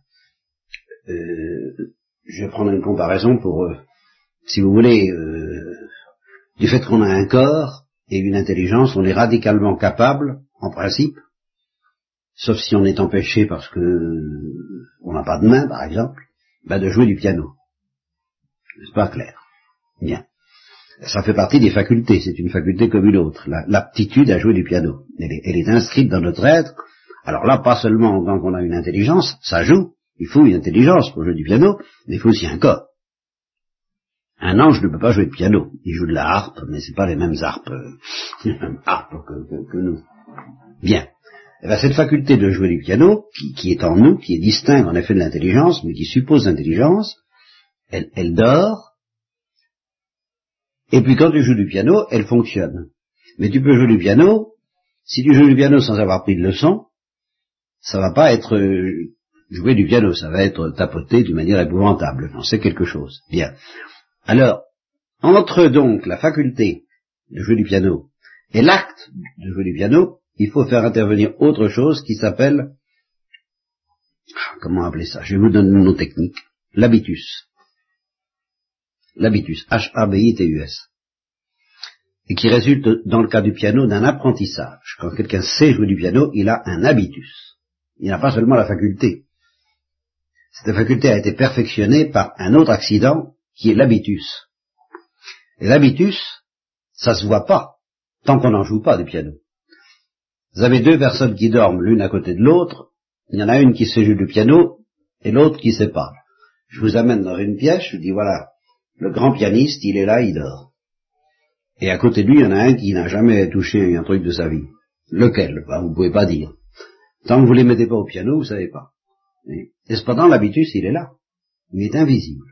Euh, je vais prendre une comparaison pour, euh, si vous voulez, euh, du fait qu'on a un corps et une intelligence, on est radicalement capable, en principe, sauf si on est empêché parce que on n'a pas de main, par exemple, bah de jouer du piano. C'est pas clair. Bien. Ça fait partie des facultés, c'est une faculté comme une autre, l'aptitude à jouer du piano. Elle est, inscrite dans notre être. Alors là, pas seulement tant qu'on a une intelligence, ça joue, il faut une intelligence pour jouer du piano, mais il faut aussi un corps. Un ange ne peut pas jouer de piano. Il joue de la harpe, mais c'est pas les mêmes harpes, les mêmes harpes que, nous. Bien. Eh bien, cette faculté de jouer du piano, qui, est en nous, qui est distincte en effet de l'intelligence, mais qui suppose l'intelligence, elle, elle dort, et puis quand tu joues du piano, elle fonctionne. Mais tu peux jouer du piano, si tu joues du piano sans avoir pris de leçon, ça va pas être euh, jouer du piano, ça va être tapoté d'une manière épouvantable. J'en sais quelque chose. Bien. Alors, entre donc la faculté de jouer du piano et l'acte de jouer du piano, il faut faire intervenir autre chose qui s'appelle, comment appeler ça? Je vais vous donner un nom technique, l'habitus. L'habitus, H-A-B-I-T-U-S. Et qui résulte, dans le cas du piano, d'un apprentissage. Quand quelqu'un sait jouer du piano, il a un habitus. Il n'a pas seulement la faculté. Cette faculté a été perfectionnée par un autre accident qui est l'habitus. Et l'habitus, ça se voit pas, tant qu'on n'en joue pas du piano. Vous avez deux personnes qui dorment l'une à côté de l'autre, il y en a une qui sait jouer du piano, et l'autre qui sait pas. Je vous amène dans une pièce, je vous dis voilà, le grand pianiste, il est là, il dort. Et à côté de lui, il y en a un qui n'a jamais touché un truc de sa vie. Lequel? Ben, Vous ne pouvez pas dire. Tant que vous ne les mettez pas au piano, vous ne savez pas. Et cependant, l'habitus, il est là. Il est invisible.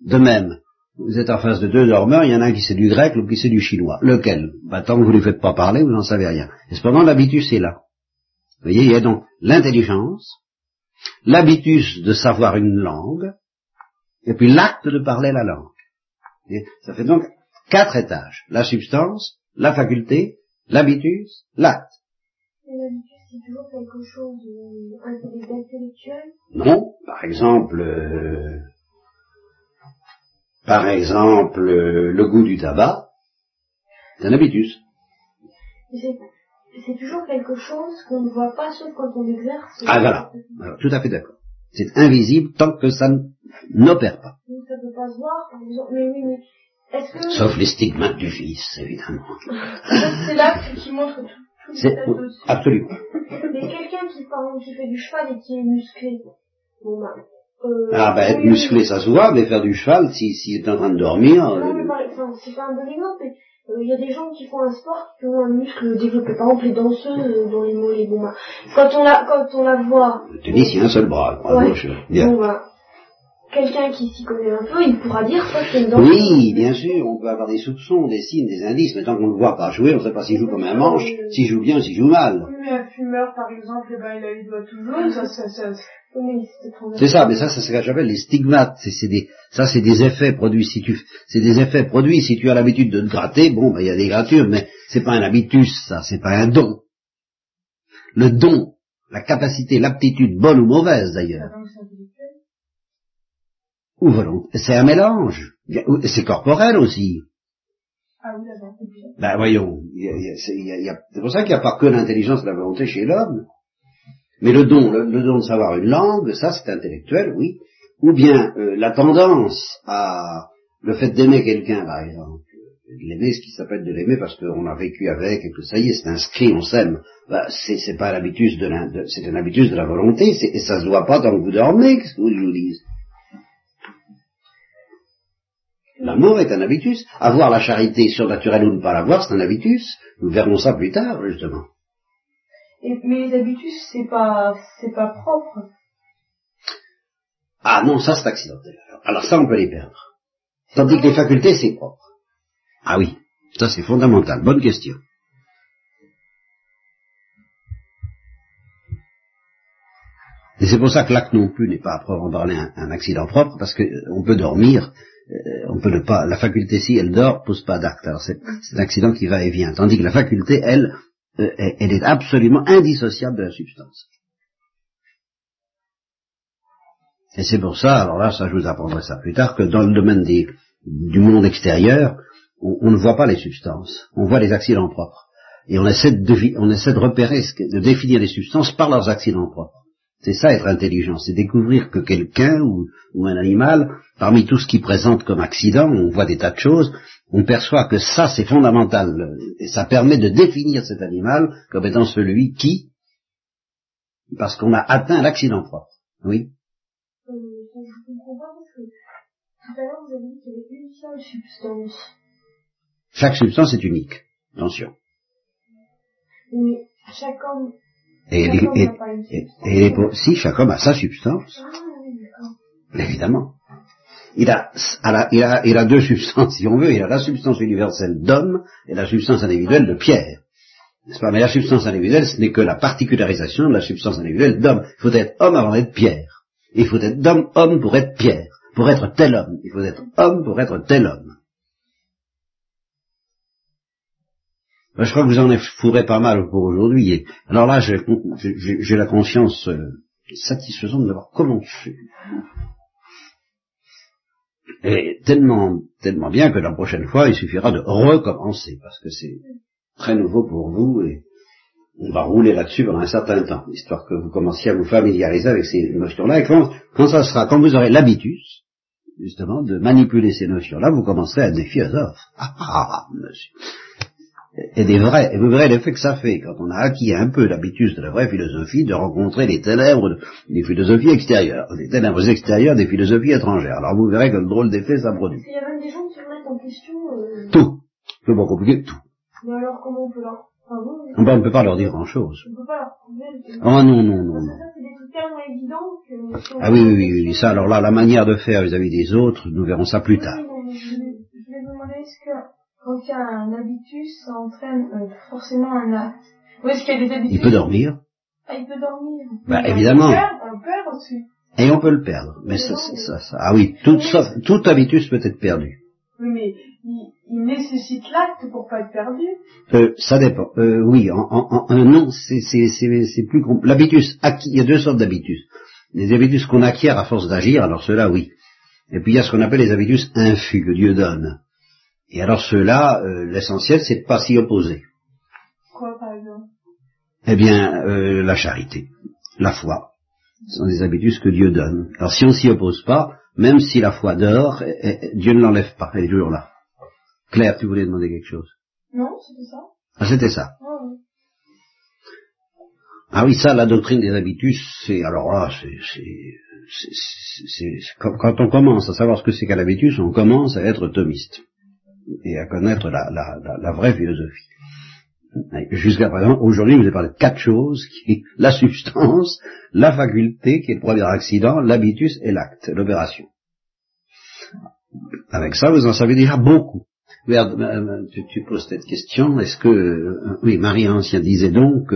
De même, vous êtes en face de deux dormeurs, il y en a un qui sait du grec, l'autre qui sait du chinois. Lequel? Bah, Tant que vous ne les faites pas parler, vous n'en savez rien. Et cependant, l'habitus est là. Vous voyez, il y a donc l'intelligence, l'habitus de savoir une langue, et puis l'acte de parler la langue. Et ça fait donc quatre étages. La substance, la faculté, l'habitus, l'acte. l'habitus, c'est toujours quelque chose d'intellectuel Non, par exemple... Euh, par exemple, euh, le goût du tabac, c'est un habitus. C'est toujours quelque chose qu'on ne voit pas sauf quand on exerce. Ah voilà, tout à fait d'accord. C'est invisible tant que ça n'opère pas. ça ne peut pas se voir, mais oui, mais est-ce que... Sauf les stigmates du fils, évidemment. c'est là qui montre tout. C'est, absolument. Mais quelqu'un qui, par exemple, qui fait du cheval et qui est musclé, bon bah, euh, ah ben être musclé ça se voit, mais faire du cheval, s'il si, est en train de dormir... Non, euh, mais enfin, c'est pas un bon exemple, mais il euh, y a des gens qui font un sport qui ont un muscle développé. Par exemple, les danseuses euh, dans les mollets. Bon, bah, quand on la, quand on la voit... Le tennis, il y a un seul bras, ouais. gauche. Bien. Bon, bah, quelqu'un qui s'y connaît un peu, il pourra dire ça c'est une danse. Oui, bien sûr, on peut avoir des soupçons, des signes, des indices, mais tant qu'on ne le voit pas jouer, on ne sait pas s'il joue comme un manche, s'il joue bien ou s'il joue mal. Oui, mais un fumeur, par exemple, eh ben, il a les doigts toujours, ça, ça, ça, c'est ça, mais ça, c'est ce que j'appelle les stigmates. C'est, des, ça, c'est des effets produits si tu, c'est des effets produits si tu as l'habitude de te gratter. Bon, ben, il y a des gratures, mais c'est pas un habitus, ça, c'est pas un don. Le don, la capacité, l'aptitude, bonne ou mauvaise d'ailleurs. Ou volonté. C'est un mélange. C'est corporel aussi. Ah oui, Ben voyons, c'est pour ça qu'il n'y a pas que l'intelligence et la volonté chez l'homme. Mais le don, le, don de savoir une langue, ça c'est intellectuel, oui. Ou bien euh, la tendance à le fait d'aimer quelqu'un, par exemple, de l'aimer, ce qui s'appelle de l'aimer parce qu'on a vécu avec et que ça y est, c'est inscrit, on s'aime. Bah, c'est, pas l'habitus de, la, c'est un habitus de la volonté, et ça se voit pas tant que vous dormez, qu'est-ce que vous nous dites L'amour est un habitus. Avoir la charité surnaturelle ou ne pas l'avoir, c'est un habitus. Nous verrons ça plus tard, justement. Et, mais les habitus, c'est pas, c'est pas propre. Ah non, ça c'est accidentel. Alors ça, on peut les perdre. Tandis que les facultés, c'est propre. Ah oui, ça c'est fondamental. Bonne question. Et c'est pour ça que l'acte non plus n'est pas à proprement parler un, accident propre, parce qu'on euh, peut dormir, euh, on peut ne pas, la faculté si elle dort, pose pas d'acte. Alors c'est un accident qui va et vient. Tandis que la faculté, elle, euh, elle est absolument indissociable de la substance. Et c'est pour ça, alors là, ça je vous apprendrai ça plus tard, que dans le domaine du monde extérieur, on, ne voit pas les substances, on voit les accidents propres. Et on essaie on essaie de repérer, de définir les substances par leurs accidents propres. C'est ça être intelligent, c'est découvrir que quelqu'un ou, ou, un animal, parmi tout ce qui présente comme accident, on voit des tas de choses, on perçoit que ça c'est fondamental, et ça permet de définir cet animal comme étant celui qui, parce qu'on a atteint l'accident propre. Oui. Euh, je comprends pas parce que Tout à l'heure, vous avez dit qu'il y avait une seule substance. Chaque substance est unique. Attention. Mais chaque homme, Et, et- et- si chaque homme a sa substance, Ah, évidemment. Il a, la- il, a, il a deux substances, si on veut. Il a la substance universelle d'homme et la substance individuelle de pierre. N'est-ce pas? Mais la substance individuelle, ce n'est que la particularisation de la substance individuelle d'homme. Il faut être homme avant d'être pierre. Il faut être d'homme, homme pour être pierre. Pour être tel homme. Il faut être homme pour être tel homme. Ben, je crois que vous en fourré pas mal pour aujourd'hui. Alors là, j'ai la conscience euh, satisfaisante d'avoir commencé. Et tellement, tellement bien que la prochaine fois, il suffira de recommencer, parce que c'est très nouveau pour vous et on va rouler là-dessus pendant un certain temps, histoire que vous commenciez à vous familiariser avec ces notions-là. Et quand, quand ça sera, quand vous aurez l'habitus, justement, de manipuler ces notions-là, vous commencerez à être des philosophes. Ah, ah, ah, monsieur. Et des vrais, et vous verrez l'effet que ça fait quand on a acquis un peu l'habitus de la vraie philosophie de rencontrer les ténèbres de- des philosophies extérieures, les ténèbres extérieures des philosophies étrangères. Alors vous verrez quel drôle d'effet ça produit. Qu'il y a même des gens qui remettent en question, euh, Tout. C'est pas compliqué, tout. mais alors comment on peut leur, enfin, vous, On ne peut pas leur dire grand-chose. on peut pas leur prouver Oh non, non, non, Parce que non. ça, c'est des trucs tellement évidents que... si on Ah oui, oui, oui, oui, ça, alors là, la manière de faire vis-à-vis des autres, nous verrons ça plus Oui, tard. Quand il y a un habitus, ça entraîne euh, forcément un acte Ou est-ce qu'il y a des habitus Il peut dormir, Ah, il peut dormir. Bah, Mais on évidemment. le perdre, On le perd aussi. et on peut le perdre. Mais ça, ça, ça- ça- ah oui, tout, sauf- tout habitus peut être perdu. Oui, mais il, il nécessite l'acte pour pas être perdu. Euh, ça dépend. Euh, oui, en, en- en- non, c'est plus compl- L'habitus, acquis- il y a deux sortes d'habitus. Les habitus qu'on acquiert à force d'agir, alors ceux-là, oui. Et puis il y a ce qu'on appelle les habitus infus que Dieu donne. Et alors ceux-là, euh, l'essentiel, c'est de pas s'y opposer. Quoi, par exemple? Eh bien, euh, la charité, la foi, ce sont des habitus que Dieu donne. Alors si on s'y oppose pas, même si la foi dort, eh, eh, Dieu ne l'enlève pas, elle est toujours là. Claire, tu voulais demander quelque chose? Non, c'était ça Ah, c'était ça. Ouais. Ah oui, ça, la doctrine des habitus, c'est alors là, c'est c'est- c'est- c'est- c'est- quand, quand on commence à savoir ce que c'est qu'un habitus, on commence à être thomiste et à connaître la, la, la, la vraie philosophie. Jusqu'à présent, aujourd'hui, vous ai parlé de quatre choses qui est la substance, la faculté, qui est le premier accident, l'habitus et l'acte, l'opération. Avec ça, vous en savez déjà beaucoup. Regarde, euh, tu, tu poses cette question, est-ce que, euh, oui, Marie Ancien disait donc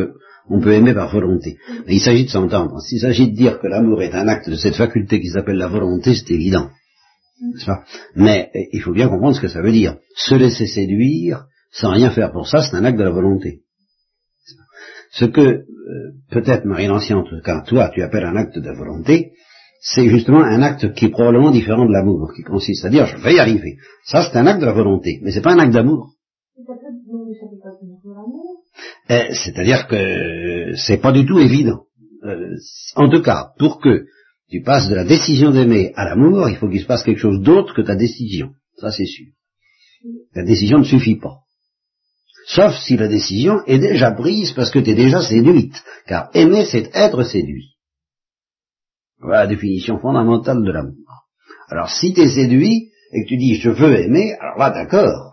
on peut aimer par volonté. Il s'agit de s'entendre. S'il s'agit de dire que l'amour est un acte de cette faculté qui s'appelle la volonté, c'est évident. Pas? Mais eh, il faut bien comprendre ce que ça veut dire. Se laisser séduire sans rien faire pour ça, c'est un acte de la volonté. Ce que euh, peut-être Marie l'Ancien, en tout cas toi, tu appelles un acte de volonté, c'est justement un acte qui est probablement différent de l'amour, qui consiste à dire je vais y arriver. Ça, c'est un acte de la volonté, mais c'est pas un acte d'amour. Eh, C'est-à-dire que c'est pas du tout évident. Euh, en tout cas, pour que tu passes de la décision d'aimer à l'amour, il faut qu'il se passe quelque chose d'autre que ta décision. Ça, c'est sûr. La décision ne suffit pas. Sauf si la décision est déjà prise parce que tu es déjà séduite. Car aimer, c'est être séduit. Voilà la définition fondamentale de l'amour. Alors, si tu es séduit et que tu dis je veux aimer, alors là, d'accord.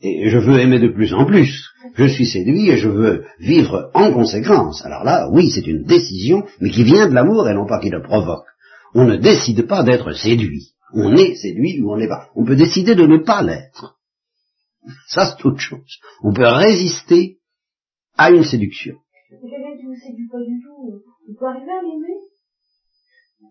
Et je veux aimer de plus en plus. Je suis séduit et je veux vivre en conséquence. Alors là, oui, c'est une décision, mais qui vient de l'amour et non pas qui le provoque. On ne décide pas d'être séduit. On est séduit ou on n'est pas. On peut décider de ne pas l'être. Ça, c'est autre chose. On peut résister à une séduction. Mais quelqu'un qui ne séduit pas du tout, on peut arriver à l'aimer?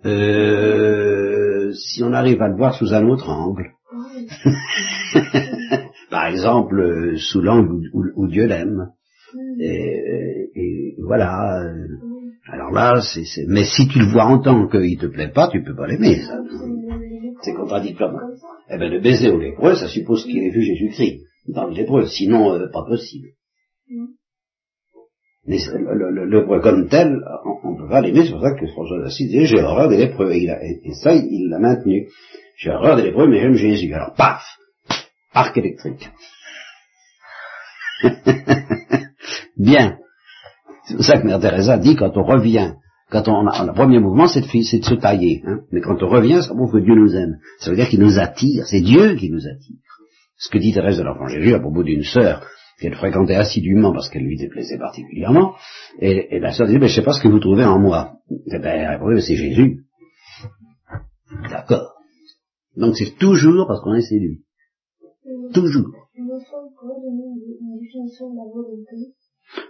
Euh, si on arrive à le voir sous un autre angle. Par exemple, euh, sous l'angle où, où- où Dieu l'aime. Mm. Et, et voilà. euh, Mm. Alors là, c'est, c'est- mais si tu le vois en tant qu'il te plaît pas, tu peux pas l'aimer. ça. C'est- contradictoire. Eh ben, le baiser au lépreux, ça suppose qu'il ait vu Jésus-Christ dans le lépreux. Sinon, euh, pas possible. Mais le, comme tel, on ne peut pas l'aimer. C'est pour ça que François d'Assise disait, j'ai horreur des lépreux. Et, il a- et ça, il l'a maintenu. J'ai horreur des lépreux, mais j'aime Jésus. Alors, paf Arc électrique. Bien. C'est pour ça que Mère Teresa dit, quand on revient, Quand on a, le premier mouvement, c'est de, se tailler. Hein. Mais quand on revient, ça prouve que Dieu nous aime. Ça veut dire qu'il nous attire. C'est Dieu qui nous attire. Ce que dit Thérèse de l'Enfant Jésus à propos d'une sœur qu'elle fréquentait assidûment parce qu'elle lui déplaisait particulièrement, et, la sœur disait, je sais pas ce que vous trouvez en moi. Eh ben, c'est Jésus. D'accord. Donc c'est toujours parce qu'on est séduit. Toujours.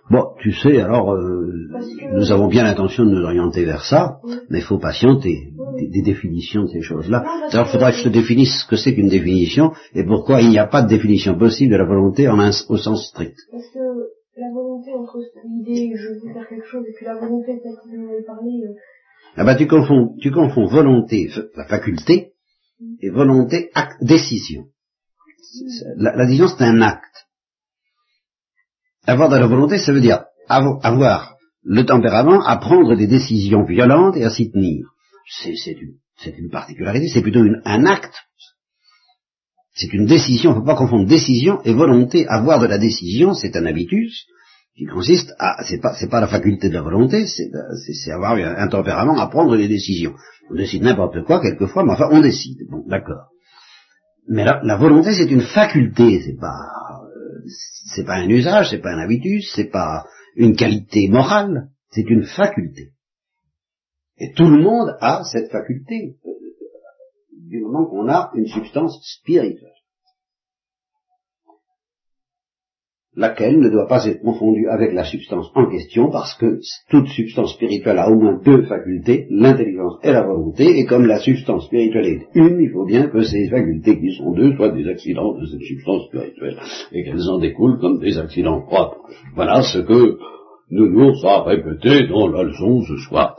Bon, tu sais, alors, euh, nous avons bien l'intention de nous orienter vers ça, mais il faut patienter des, définitions de ces choses-là. Alors, il faudra que je te définisse ce que c'est qu'une définition et pourquoi il n'y a pas de définition possible de la volonté en au sens strict. Parce que la volonté entre l'idée je veux faire quelque chose et puis la volonté peut-être que vous avez parlé. Euh, ah bah tu confonds, tu confonds volonté, la faculté, et volonté, acte, décision. La, la décision c'est un acte. Avoir de la volonté, ça veut dire avoir le tempérament à prendre des décisions violentes et à s'y tenir. C'est une, particularité, c'est plutôt un acte. C'est une décision, il ne faut pas confondre décision et volonté. Avoir de la décision, c'est un habitus qui consiste à, c'est pas, pas la faculté de la volonté, c'est avoir un tempérament à prendre des décisions. On décide n'importe quoi, quelquefois, mais enfin, on décide. Bon, d'accord. Mais la, la volonté, c'est une faculté, c'est pas, c'est pas un usage, c'est pas un habitus, c'est pas une qualité morale, c'est une faculté. Et tout le monde a cette faculté, euh, du moment qu'on a une substance spirituelle. Laquelle ne doit pas être confondue avec la substance en question, parce que toute substance spirituelle a au moins deux facultés, l'intelligence et la volonté, et comme la substance spirituelle est une, il faut bien que ces facultés qui sont deux soient des accidents de cette substance spirituelle, et qu'elles en découlent comme des accidents propres. Voilà ce que nous nous a répété dans la leçon ce soir.